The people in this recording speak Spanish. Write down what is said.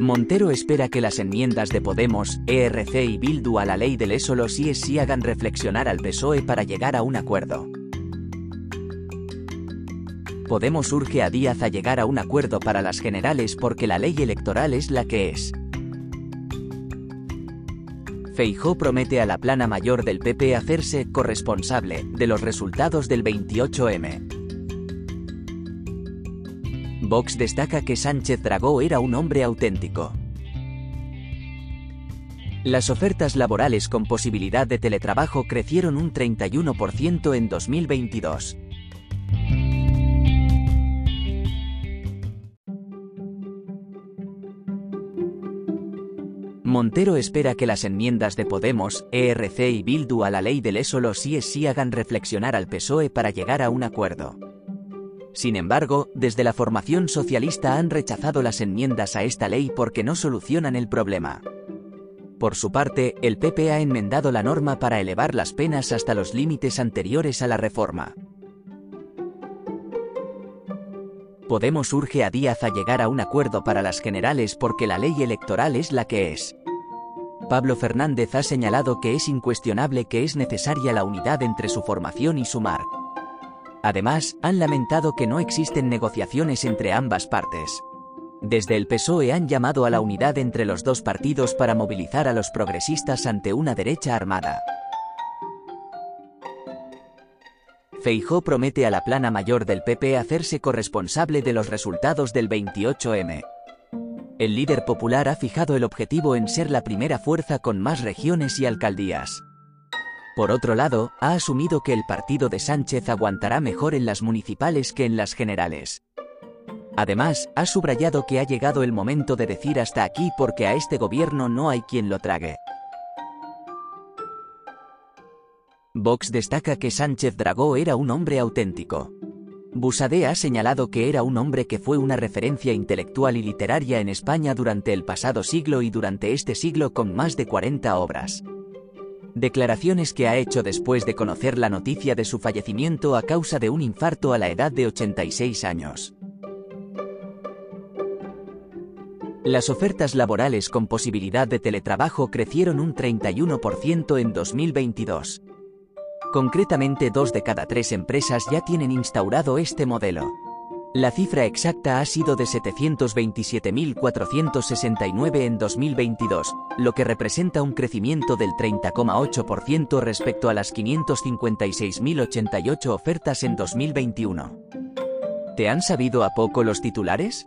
Montero espera que las enmiendas de Podemos, ERC y Bildu a la ley del solo sí es sí hagan reflexionar al PSOE para llegar a un acuerdo. Podemos urge a Díaz a llegar a un acuerdo para las generales porque la ley electoral es la que es. Feijó promete a la plana mayor del PP hacerse corresponsable de los resultados del 28M. Vox destaca que Sánchez Dragó era un hombre auténtico. Las ofertas laborales con posibilidad de teletrabajo crecieron un 31% en 2022. Montero espera que las enmiendas de Podemos, ERC y Bildu a la ley del solo sí es sí hagan reflexionar al PSOE para llegar a un acuerdo. Sin embargo, desde la formación socialista han rechazado las enmiendas a esta ley porque no solucionan el problema. Por su parte, el PP ha enmendado la norma para elevar las penas hasta los límites anteriores a la reforma. Podemos urge a Díaz a llegar a un acuerdo para las generales porque la ley electoral es la que es. Pablo Fernández ha señalado que es incuestionable que es necesaria la unidad entre su formación y su mar. Además, han lamentado que no existen negociaciones entre ambas partes. Desde el PSOE han llamado a la unidad entre los dos partidos para movilizar a los progresistas ante una derecha armada. Feijó promete a la plana mayor del PP hacerse corresponsable de los resultados del 28M. El líder popular ha fijado el objetivo en ser la primera fuerza con más regiones y alcaldías. Por otro lado, ha asumido que el partido de Sánchez aguantará mejor en las municipales que en las generales. Además, ha subrayado que ha llegado el momento de decir hasta aquí porque a este gobierno no hay quien lo trague. Vox destaca que Sánchez Dragó era un hombre auténtico. Busade ha señalado que era un hombre que fue una referencia intelectual y literaria en España durante el pasado siglo y durante este siglo con más de 40 obras. Declaraciones que ha hecho después de conocer la noticia de su fallecimiento a causa de un infarto a la edad de 86 años. Las ofertas laborales con posibilidad de teletrabajo crecieron un 31% en 2022. Concretamente, dos de cada tres empresas ya tienen instaurado este modelo. La cifra exacta ha sido de 727.469 en 2022, lo que representa un crecimiento del 30,8% respecto a las 556.088 ofertas en 2021. ¿Te han sabido a poco los titulares?